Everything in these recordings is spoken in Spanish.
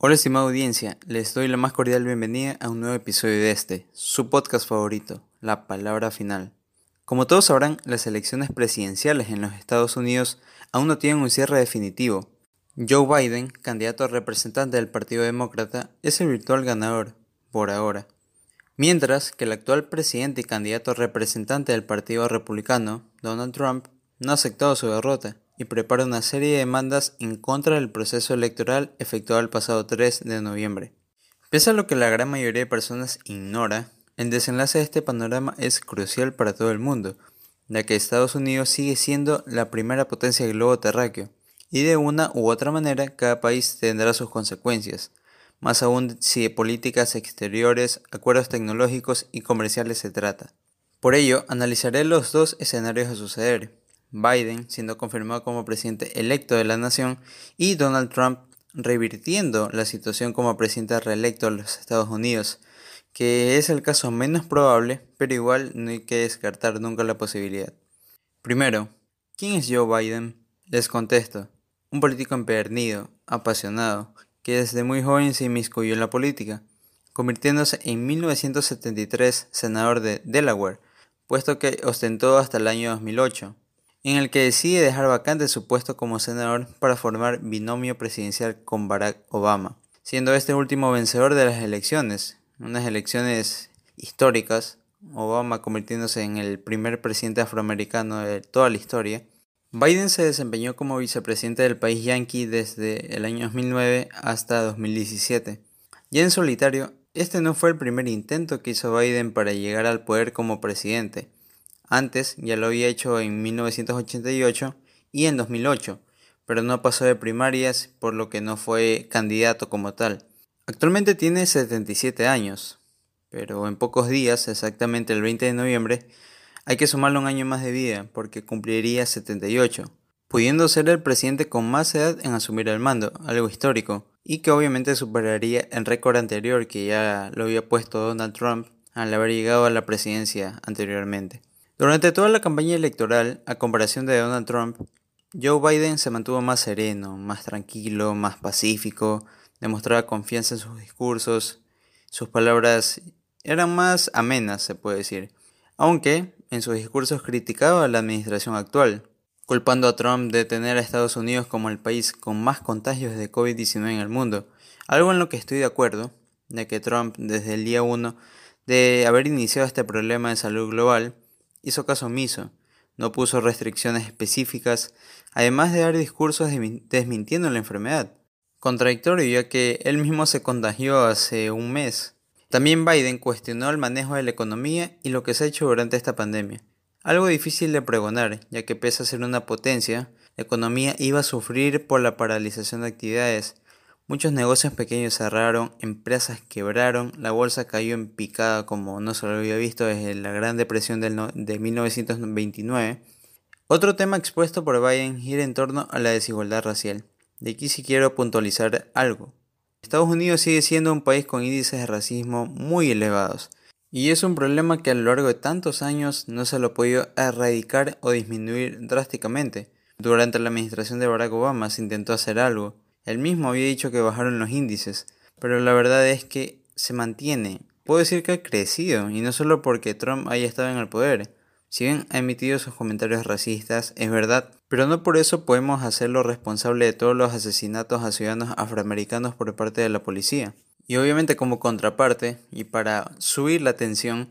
Hola estimada audiencia, les doy la más cordial bienvenida a un nuevo episodio de este, su podcast favorito, La Palabra Final. Como todos sabrán, las elecciones presidenciales en los Estados Unidos aún no tienen un cierre definitivo. Joe Biden, candidato a representante del Partido Demócrata, es el virtual ganador, por ahora. Mientras que el actual presidente y candidato a representante del Partido Republicano, Donald Trump, no ha aceptado su derrota y prepara una serie de demandas en contra del proceso electoral efectuado el pasado 3 de noviembre. Pese a lo que la gran mayoría de personas ignora, el desenlace de este panorama es crucial para todo el mundo, ya que Estados Unidos sigue siendo la primera potencia del globo terráqueo, y de una u otra manera cada país tendrá sus consecuencias, más aún si de políticas exteriores, acuerdos tecnológicos y comerciales se trata. Por ello, analizaré los dos escenarios a suceder, Biden siendo confirmado como presidente electo de la nación y Donald Trump revirtiendo la situación como presidente reelecto de los Estados Unidos, que es el caso menos probable, pero igual no hay que descartar nunca la posibilidad. Primero, ¿quién es Joe Biden? Les contesto, un político empedernido, apasionado, que desde muy joven se inmiscuyó en la política, convirtiéndose en 1973 senador de Delaware, puesto que ostentó hasta el año 2008 en el que decide dejar vacante su puesto como senador para formar binomio presidencial con Barack Obama, siendo este último vencedor de las elecciones, unas elecciones históricas, Obama convirtiéndose en el primer presidente afroamericano de toda la historia. Biden se desempeñó como vicepresidente del país yanqui desde el año 2009 hasta 2017. Ya en solitario, este no fue el primer intento que hizo Biden para llegar al poder como presidente. Antes ya lo había hecho en 1988 y en 2008, pero no pasó de primarias por lo que no fue candidato como tal. Actualmente tiene 77 años, pero en pocos días, exactamente el 20 de noviembre, hay que sumarle un año más de vida porque cumpliría 78, pudiendo ser el presidente con más edad en asumir el mando, algo histórico, y que obviamente superaría el récord anterior que ya lo había puesto Donald Trump al haber llegado a la presidencia anteriormente. Durante toda la campaña electoral, a comparación de Donald Trump, Joe Biden se mantuvo más sereno, más tranquilo, más pacífico, demostraba confianza en sus discursos, sus palabras eran más amenas, se puede decir, aunque en sus discursos criticaba a la administración actual, culpando a Trump de tener a Estados Unidos como el país con más contagios de COVID-19 en el mundo, algo en lo que estoy de acuerdo, ya que Trump desde el día 1 de haber iniciado este problema de salud global, hizo caso omiso, no puso restricciones específicas, además de dar discursos desmintiendo la enfermedad. Contradictorio ya que él mismo se contagió hace un mes. También Biden cuestionó el manejo de la economía y lo que se ha hecho durante esta pandemia. Algo difícil de pregonar, ya que pese a ser una potencia, la economía iba a sufrir por la paralización de actividades, Muchos negocios pequeños cerraron, empresas quebraron, la bolsa cayó en picada como no se lo había visto desde la Gran Depresión de 1929. Otro tema expuesto por Biden gira en torno a la desigualdad racial. De aquí sí quiero puntualizar algo. Estados Unidos sigue siendo un país con índices de racismo muy elevados, y es un problema que a lo largo de tantos años no se lo ha podido erradicar o disminuir drásticamente. Durante la administración de Barack Obama se intentó hacer algo, él mismo había dicho que bajaron los índices, pero la verdad es que se mantiene. Puedo decir que ha crecido, y no solo porque Trump haya estado en el poder. Si bien ha emitido sus comentarios racistas, es verdad, pero no por eso podemos hacerlo responsable de todos los asesinatos a ciudadanos afroamericanos por parte de la policía. Y obviamente como contraparte, y para subir la tensión,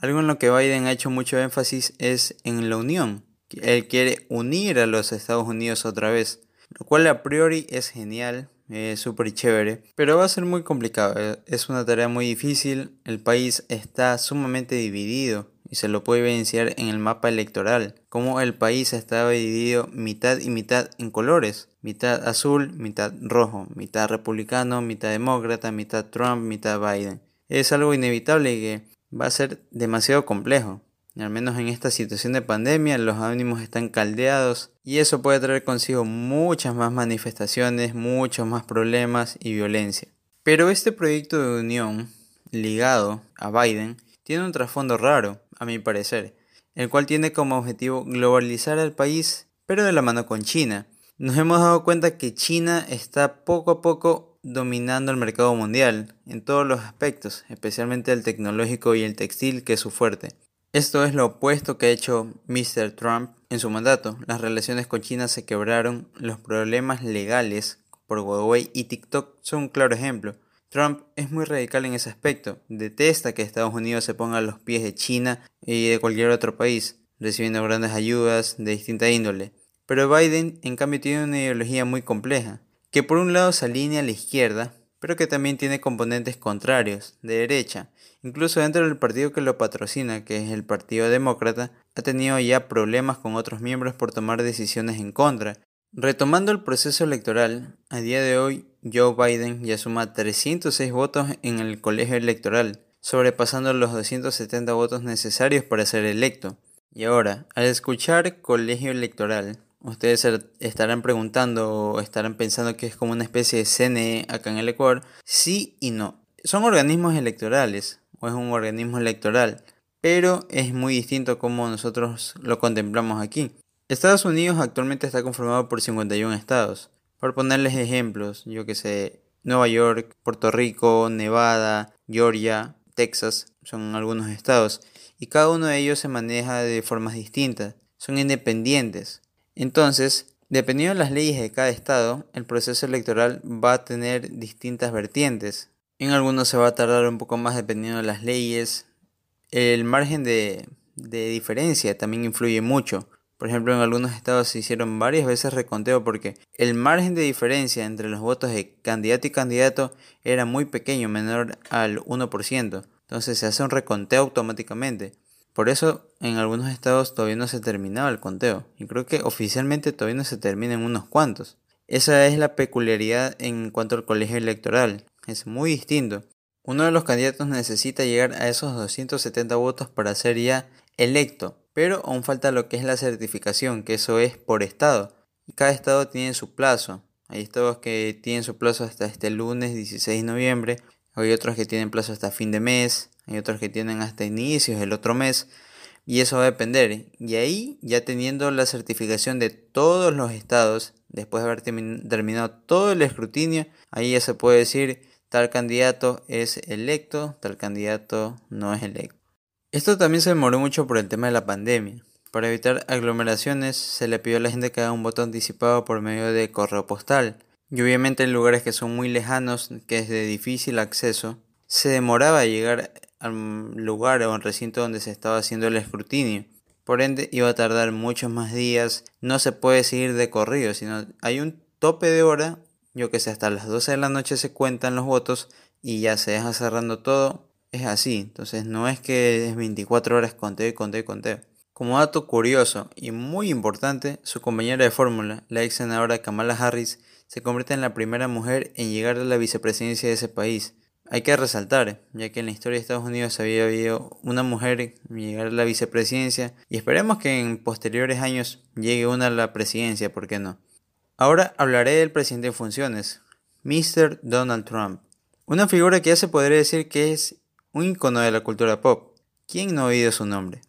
algo en lo que Biden ha hecho mucho énfasis es en la unión. Él quiere unir a los Estados Unidos otra vez lo cual a priori es genial, es súper chévere, pero va a ser muy complicado, eh, es una tarea muy difícil, el país está sumamente dividido y se lo puede evidenciar en el mapa electoral, como el país estaba dividido mitad y mitad en colores, mitad azul, mitad rojo, mitad republicano, mitad demócrata, mitad Trump, mitad Biden. Es algo inevitable que va a ser demasiado complejo. Al menos en esta situación de pandemia los ánimos están caldeados y eso puede traer consigo muchas más manifestaciones, muchos más problemas y violencia. Pero este proyecto de unión ligado a Biden tiene un trasfondo raro, a mi parecer, el cual tiene como objetivo globalizar al país, pero de la mano con China. Nos hemos dado cuenta que China está poco a poco dominando el mercado mundial en todos los aspectos, especialmente el tecnológico y el textil, que es su fuerte. Esto es lo opuesto que ha hecho Mr. Trump en su mandato. Las relaciones con China se quebraron, los problemas legales por Huawei y TikTok son un claro ejemplo. Trump es muy radical en ese aspecto, detesta que Estados Unidos se ponga a los pies de China y de cualquier otro país, recibiendo grandes ayudas de distinta índole. Pero Biden en cambio tiene una ideología muy compleja, que por un lado se alinea a la izquierda, pero que también tiene componentes contrarios, de derecha. Incluso dentro del partido que lo patrocina, que es el Partido Demócrata, ha tenido ya problemas con otros miembros por tomar decisiones en contra. Retomando el proceso electoral, a día de hoy Joe Biden ya suma 306 votos en el colegio electoral, sobrepasando los 270 votos necesarios para ser electo. Y ahora, al escuchar colegio electoral, Ustedes estarán preguntando o estarán pensando que es como una especie de CNE acá en el Ecuador. Sí y no. Son organismos electorales o es un organismo electoral, pero es muy distinto como nosotros lo contemplamos aquí. Estados Unidos actualmente está conformado por 51 estados. Por ponerles ejemplos, yo que sé, Nueva York, Puerto Rico, Nevada, Georgia, Texas, son algunos estados. Y cada uno de ellos se maneja de formas distintas. Son independientes. Entonces, dependiendo de las leyes de cada estado, el proceso electoral va a tener distintas vertientes. En algunos se va a tardar un poco más dependiendo de las leyes. El margen de, diferencia también influye mucho. Por ejemplo, en algunos estados se hicieron varias veces reconteo porque el margen de diferencia entre los votos de candidato y candidato era muy pequeño, menor al 1%. Entonces se hace un reconteo automáticamente. Por eso en algunos estados todavía no se terminaba el conteo y creo que oficialmente todavía no se termina en unos cuantos. Esa es la peculiaridad en cuanto al colegio electoral, es muy distinto. Uno de los candidatos necesita llegar a esos 270 votos para ser ya electo, pero aún falta lo que es la certificación, que eso es por estado. Y cada estado tiene su plazo. Hay estados que tienen su plazo hasta este lunes 16 de noviembre, hay otros que tienen plazo hasta fin de mes, hay otros que tienen hasta inicios del otro mes y eso va a depender. Y ahí, ya teniendo la certificación de todos los estados, después de haber terminado todo el escrutinio, ahí ya se puede decir tal candidato es electo, tal candidato no es electo. Esto también se demoró mucho por el tema de la pandemia. Para evitar aglomeraciones se le pidió a la gente que haga un voto anticipado por medio de correo postal. Y obviamente en lugares que son muy lejanos, que es de difícil acceso, se demoraba llegar al lugar o al recinto donde se estaba haciendo el escrutinio. Por ende, iba a tardar muchos más días. No se puede seguir de corrido, sino hay un tope de hora. Yo que sé, hasta las 12 de la noche se cuentan los votos y ya se deja cerrando todo. Es así. Entonces, no es que es 24 horas conteo y conteo y conteo. Como dato curioso y muy importante, su compañera de fórmula, la ex senadora Kamala Harris, se convierte en la primera mujer en llegar a la vicepresidencia de ese país. Hay que resaltar, ya que en la historia de Estados Unidos había habido una mujer llegar a la vicepresidencia y esperemos que en posteriores años llegue una a la presidencia, ¿por qué no? Ahora hablaré del presidente en funciones, Mr. Donald Trump. Una figura que ya se podría decir que es un icono de la cultura pop. ¿Quién no ha oído su nombre?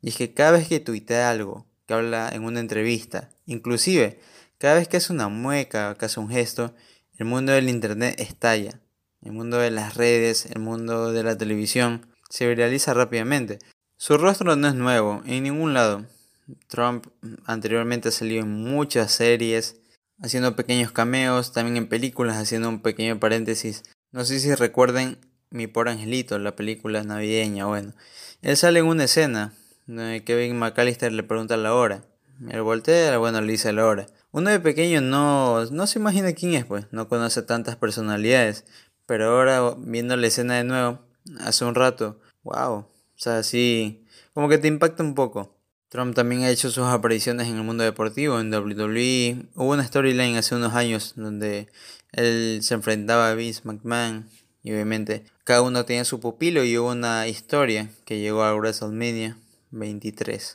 Y es que cada vez que tuitea algo, que habla en una entrevista, inclusive cada vez que hace una mueca, que hace un gesto, el mundo del internet estalla el mundo de las redes, el mundo de la televisión, se viraliza rápidamente. Su rostro no es nuevo, en ningún lado. Trump anteriormente ha salido en muchas series, haciendo pequeños cameos, también en películas, haciendo un pequeño paréntesis. No sé si recuerden Mi por Angelito, la película navideña, bueno. Él sale en una escena donde Kevin McAllister le pregunta la hora. Él voltea, bueno, le dice la hora. Uno de pequeño no, no se imagina quién es, pues, no conoce tantas personalidades, pero ahora viendo la escena de nuevo, hace un rato, wow, o sea, sí, como que te impacta un poco. Trump también ha hecho sus apariciones en el mundo deportivo, en WWE. Hubo una storyline hace unos años donde él se enfrentaba a Vince McMahon y obviamente cada uno tenía su pupilo y hubo una historia que llegó a WrestleMania 23.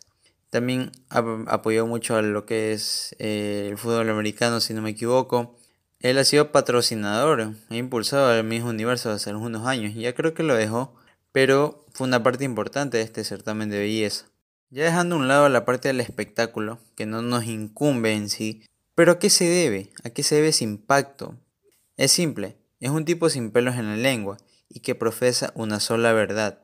También apoyó mucho a lo que es eh, el fútbol americano, si no me equivoco. Él ha sido patrocinador e impulsado al mismo universo hace algunos años, ya creo que lo dejó, pero fue una parte importante de este certamen de belleza. Ya dejando a un lado la parte del espectáculo, que no nos incumbe en sí, pero ¿a qué se debe? ¿A qué se debe ese impacto? Es simple, es un tipo sin pelos en la lengua y que profesa una sola verdad,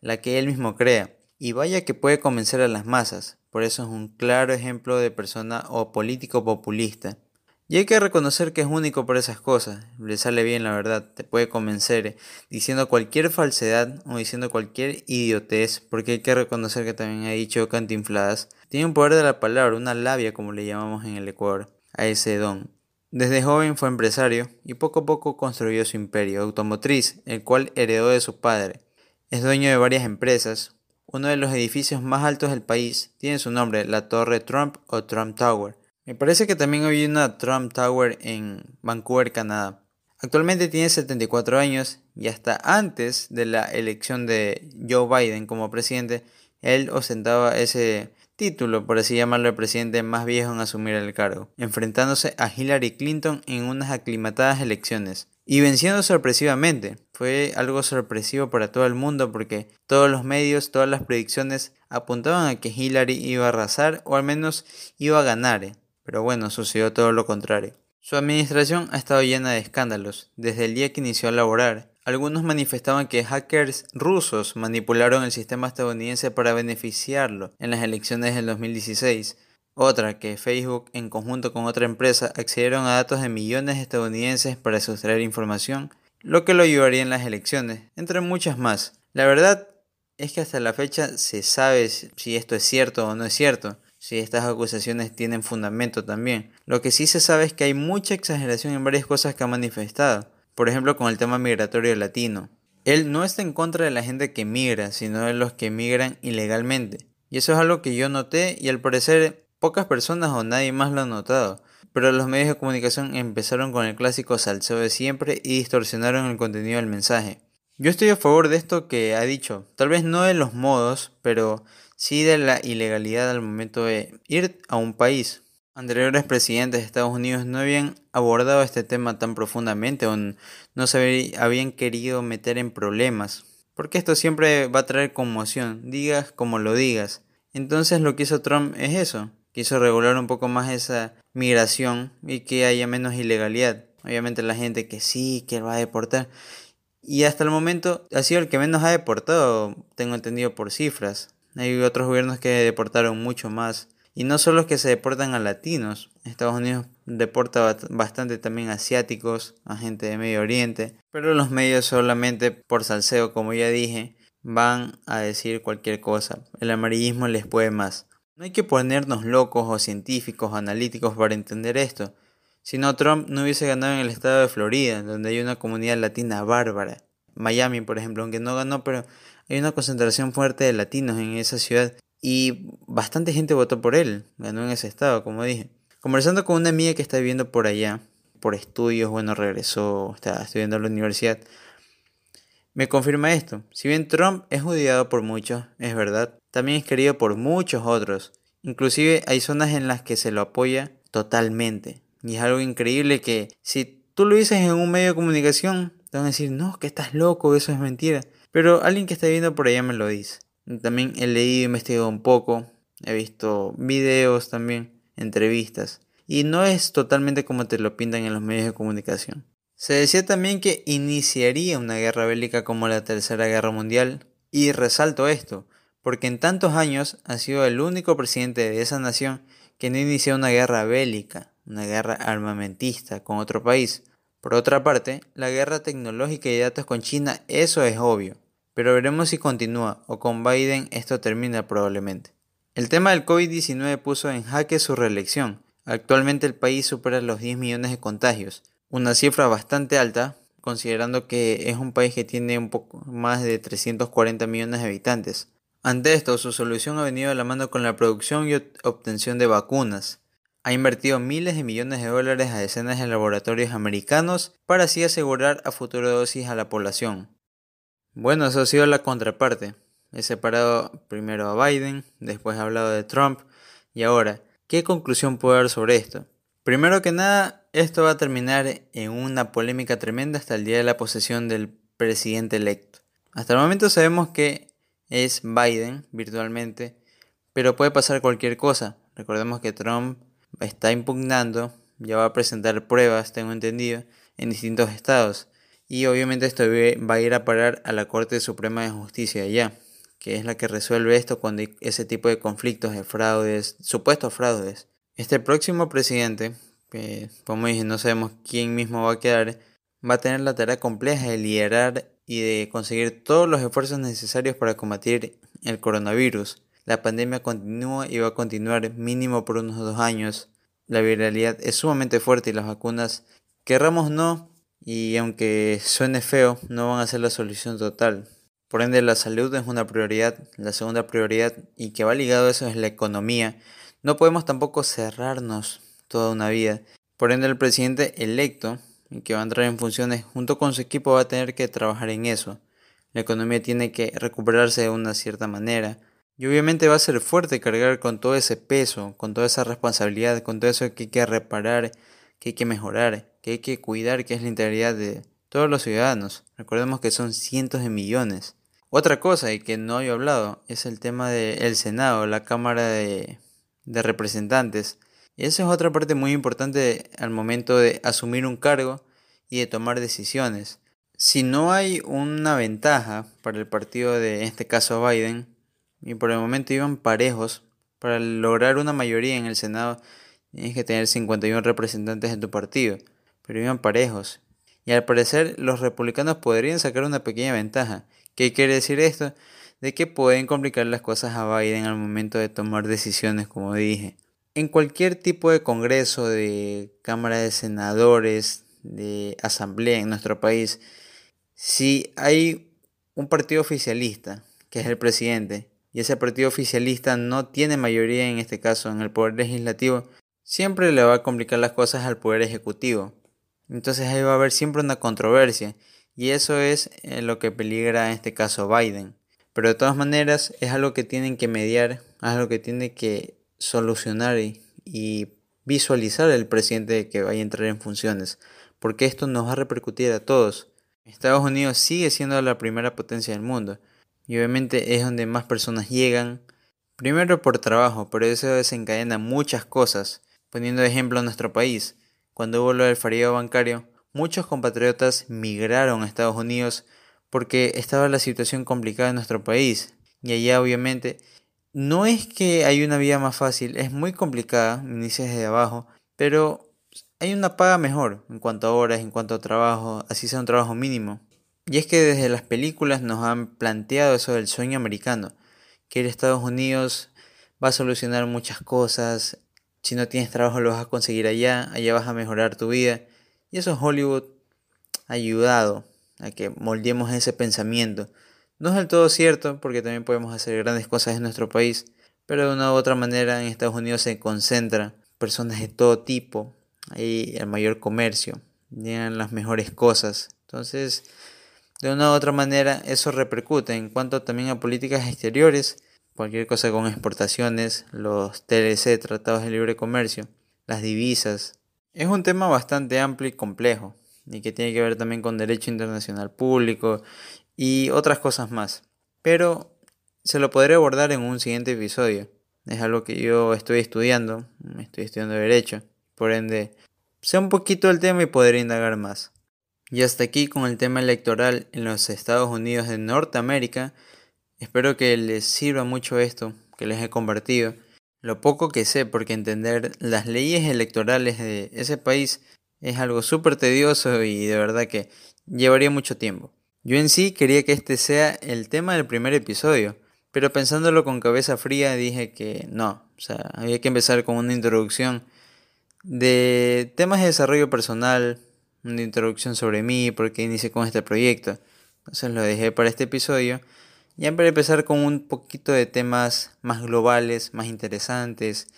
la que él mismo crea, y vaya que puede convencer a las masas, por eso es un claro ejemplo de persona o político populista. Y hay que reconocer que es único por esas cosas, le sale bien la verdad, te puede convencer eh, diciendo cualquier falsedad o diciendo cualquier idiotez, porque hay que reconocer que también ha dicho cantinfladas, tiene un poder de la palabra, una labia como le llamamos en el Ecuador, a ese don. Desde joven fue empresario y poco a poco construyó su imperio automotriz, el cual heredó de su padre. Es dueño de varias empresas. Uno de los edificios más altos del país tiene su nombre, la Torre Trump o Trump Tower. Me parece que también había una Trump Tower en Vancouver, Canadá. Actualmente tiene 74 años y hasta antes de la elección de Joe Biden como presidente, él ostentaba ese título, por así llamarlo, el presidente más viejo en asumir el cargo, enfrentándose a Hillary Clinton en unas aclimatadas elecciones y venciendo sorpresivamente. Fue algo sorpresivo para todo el mundo porque todos los medios, todas las predicciones apuntaban a que Hillary iba a arrasar o al menos iba a ganar. Pero bueno, sucedió todo lo contrario. Su administración ha estado llena de escándalos desde el día que inició a laborar. Algunos manifestaban que hackers rusos manipularon el sistema estadounidense para beneficiarlo en las elecciones del 2016. Otra, que Facebook, en conjunto con otra empresa, accedieron a datos de millones de estadounidenses para sustraer información, lo que lo ayudaría en las elecciones, entre muchas más. La verdad es que hasta la fecha se sabe si esto es cierto o no es cierto si estas acusaciones tienen fundamento también. Lo que sí se sabe es que hay mucha exageración en varias cosas que ha manifestado, por ejemplo con el tema migratorio latino. Él no está en contra de la gente que migra, sino de los que migran ilegalmente. Y eso es algo que yo noté y al parecer pocas personas o nadie más lo ha notado. Pero los medios de comunicación empezaron con el clásico salseo de siempre y distorsionaron el contenido del mensaje. Yo estoy a favor de esto que ha dicho, tal vez no de los modos, pero sí de la ilegalidad al momento de ir a un país. Anteriores presidentes de Estados Unidos no habían abordado este tema tan profundamente o no se habían querido meter en problemas, porque esto siempre va a traer conmoción, digas como lo digas. Entonces lo que hizo Trump es eso, quiso regular un poco más esa migración y que haya menos ilegalidad. Obviamente la gente que sí, que va a deportar. Y hasta el momento ha sido el que menos ha deportado, tengo entendido por cifras. Hay otros gobiernos que deportaron mucho más. Y no solo es que se deportan a latinos. Estados Unidos deporta bastante también a asiáticos, a gente de Medio Oriente. Pero los medios solamente por salseo, como ya dije, van a decir cualquier cosa. El amarillismo les puede más. No hay que ponernos locos o científicos o analíticos para entender esto. Si no, Trump no hubiese ganado en el estado de Florida, donde hay una comunidad latina bárbara. Miami, por ejemplo, aunque no ganó, pero hay una concentración fuerte de latinos en esa ciudad y bastante gente votó por él, ganó en ese estado, como dije. Conversando con una amiga que está viviendo por allá, por estudios, bueno, regresó, está estudiando en la universidad, me confirma esto. Si bien Trump es odiado por muchos, es verdad, también es querido por muchos otros. Inclusive hay zonas en las que se lo apoya totalmente. Y es algo increíble que si tú lo dices en un medio de comunicación, te van a decir, no, que estás loco, eso es mentira. Pero alguien que está viendo por allá me lo dice. También he leído, investigado un poco, he visto videos también, entrevistas. Y no es totalmente como te lo pintan en los medios de comunicación. Se decía también que iniciaría una guerra bélica como la Tercera Guerra Mundial. Y resalto esto, porque en tantos años ha sido el único presidente de esa nación que no inició una guerra bélica, una guerra armamentista con otro país. Por otra parte, la guerra tecnológica y de datos con China, eso es obvio. Pero veremos si continúa o con Biden esto termina probablemente. El tema del COVID-19 puso en jaque su reelección. Actualmente el país supera los 10 millones de contagios, una cifra bastante alta considerando que es un país que tiene un poco más de 340 millones de habitantes. Ante esto, su solución ha venido a la mano con la producción y obtención de vacunas. Ha invertido miles de millones de dólares a decenas de laboratorios americanos para así asegurar a futuro dosis a la población. Bueno, eso ha sido la contraparte. He separado primero a Biden, después he hablado de Trump y ahora, ¿qué conclusión puedo dar sobre esto? Primero que nada, esto va a terminar en una polémica tremenda hasta el día de la posesión del presidente electo. Hasta el momento sabemos que es Biden virtualmente, pero puede pasar cualquier cosa. Recordemos que Trump está impugnando, ya va a presentar pruebas, tengo entendido, en distintos estados. Y obviamente esto va a ir a parar a la Corte Suprema de Justicia allá, que es la que resuelve esto cuando ese tipo de conflictos de fraudes, supuestos fraudes. Este próximo presidente, que como dije, no sabemos quién mismo va a quedar, va a tener la tarea compleja de liderar y de conseguir todos los esfuerzos necesarios para combatir el coronavirus. La pandemia continúa y va a continuar mínimo por unos dos años. La viralidad es sumamente fuerte y las vacunas, querramos no, y aunque suene feo, no van a ser la solución total. Por ende, la salud es una prioridad, la segunda prioridad, y que va ligado a eso es la economía. No podemos tampoco cerrarnos toda una vida. Por ende, el presidente electo, que va a entrar en funciones junto con su equipo, va a tener que trabajar en eso. La economía tiene que recuperarse de una cierta manera. Y obviamente va a ser fuerte cargar con todo ese peso, con toda esa responsabilidad, con todo eso que hay que reparar, que hay que mejorar, que hay que cuidar, que es la integridad de todos los ciudadanos. Recordemos que son cientos de millones. Otra cosa y que no he hablado es el tema del Senado, la Cámara de, Representantes. Y esa es otra parte muy importante al momento de asumir un cargo y de tomar decisiones. Si no hay una ventaja para el partido de, en este caso, Biden, y por el momento iban parejos, para lograr una mayoría en el Senado tienes que tener 51 representantes en tu partido, pero iban parejos. Y al parecer los republicanos podrían sacar una pequeña ventaja. ¿Qué quiere decir esto? De que pueden complicar las cosas a Biden al momento de tomar decisiones, como dije en cualquier tipo de congreso, de Cámara de Senadores, de Asamblea en nuestro país, si hay un partido oficialista, que es el presidente, y ese partido oficialista no tiene mayoría en este caso en el Poder Legislativo, siempre le va a complicar las cosas al Poder Ejecutivo. Entonces ahí va a haber siempre una controversia, y eso es eh, lo que peligra en este caso Biden. Pero de todas maneras es algo que tienen que mediar, es algo que tiene que solucionar y, visualizar el presidente que vaya a entrar en funciones, porque esto nos va a repercutir a todos. Estados Unidos sigue siendo la primera potencia del mundo y obviamente es donde más personas llegan, primero por trabajo, pero eso desencadena muchas cosas. Poniendo ejemplo a nuestro país, cuando hubo lo del farío bancario, muchos compatriotas migraron a Estados Unidos porque estaba la situación complicada en nuestro país y allá obviamente no es que hay una vía más fácil, es muy complicada, inicias desde abajo, pero hay una paga mejor en cuanto a horas, en cuanto a trabajo, así sea un trabajo mínimo. Y es que desde las películas nos han planteado eso del sueño americano, que ir Estados Unidos va a solucionar muchas cosas, si no tienes trabajo lo vas a conseguir allá, allá vas a mejorar tu vida. Y eso Hollywood ha ayudado a que moldeemos ese pensamiento. No es del todo cierto, porque también podemos hacer grandes cosas en nuestro país, pero de una u otra manera en Estados Unidos se concentra personas de todo tipo, hay el mayor comercio, tienen las mejores cosas. Entonces, de una u otra manera, eso repercute en cuanto también a políticas exteriores, cualquier cosa con exportaciones, los TLC, tratados de libre comercio, las divisas. Es un tema bastante amplio y complejo, y que tiene que ver también con derecho internacional público y otras cosas más. Pero se lo podré abordar en un siguiente episodio. Es algo que yo estoy estudiando, estoy estudiando Derecho, por ende sé un poquito del tema y podré indagar más. Y hasta aquí con el tema electoral en los Estados Unidos de Norteamérica. Espero que les sirva mucho esto que les he compartido. Lo poco que sé, porque entender las leyes electorales de ese país es algo súper tedioso y de verdad que llevaría mucho tiempo. Yo en sí quería que este sea el tema del primer episodio, pero pensándolo con cabeza fría dije que no, o sea, había que empezar con una introducción de temas de desarrollo personal, una introducción sobre mí, por qué inicié con este proyecto. Entonces lo dejé para este episodio. Ya para empezar con un poquito de temas más globales, más interesantes,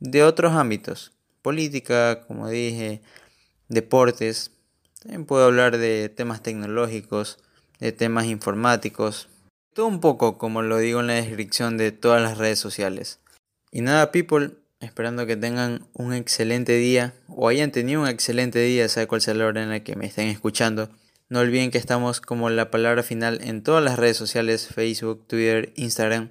de otros ámbitos. Política, como dije, deportes. También puedo hablar de temas tecnológicos, de temas informáticos. Todo un poco como lo digo en la descripción de todas las redes sociales. Y nada, people, esperando que tengan un excelente día o hayan tenido un excelente día, sea cual sea la hora en la que me estén escuchando. No olviden que estamos como la palabra final en todas las redes sociales, Facebook, Twitter, Instagram.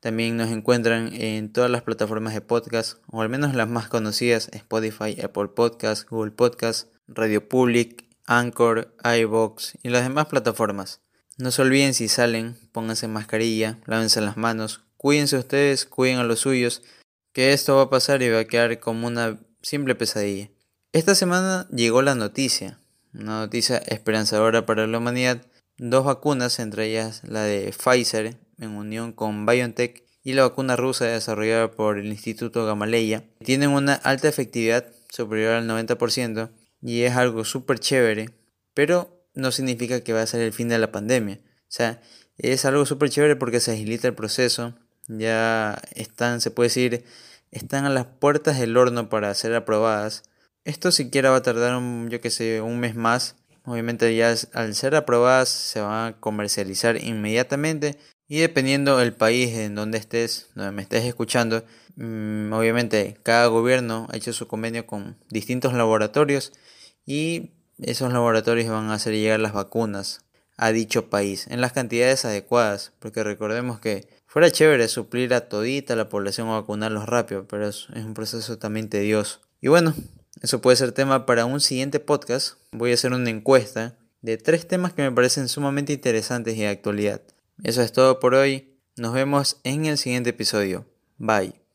También nos encuentran en todas las plataformas de podcast, o al menos las más conocidas, Spotify, Apple Podcast, Google Podcast, Radio Public, Anchor, iBox y las demás plataformas. No se olviden si salen, pónganse mascarilla, lávense las manos, cuídense ustedes, cuiden a los suyos, que esto va a pasar y va a quedar como una simple pesadilla. Esta semana llegó la noticia, una noticia esperanzadora para la humanidad, dos vacunas, entre ellas la de Pfizer en unión con BioNTech y la vacuna rusa desarrollada por el Instituto Gamaleya, tienen una alta efectividad superior al 90% y es algo súper chévere, pero no significa que va a ser el fin de la pandemia. O sea, es algo súper chévere porque se agilita el proceso. Ya están, se puede decir, están a las puertas del horno para ser aprobadas. Esto siquiera va a tardar, un, yo que sé, un mes más. Obviamente ya al ser aprobadas se van a comercializar inmediatamente y dependiendo del país en donde estés, donde me estés escuchando, mm, obviamente cada gobierno ha hecho su convenio con distintos laboratorios y esos laboratorios van a hacer llegar las vacunas a dicho país en las cantidades adecuadas, porque recordemos que fuera chévere suplir a todita la población o vacunarlos rápido, pero es, es un proceso también tedioso. Y bueno, eso puede ser tema para un siguiente podcast. Voy a hacer una encuesta de tres temas que me parecen sumamente interesantes y de actualidad. Eso es todo por hoy. Nos vemos en el siguiente episodio. Bye.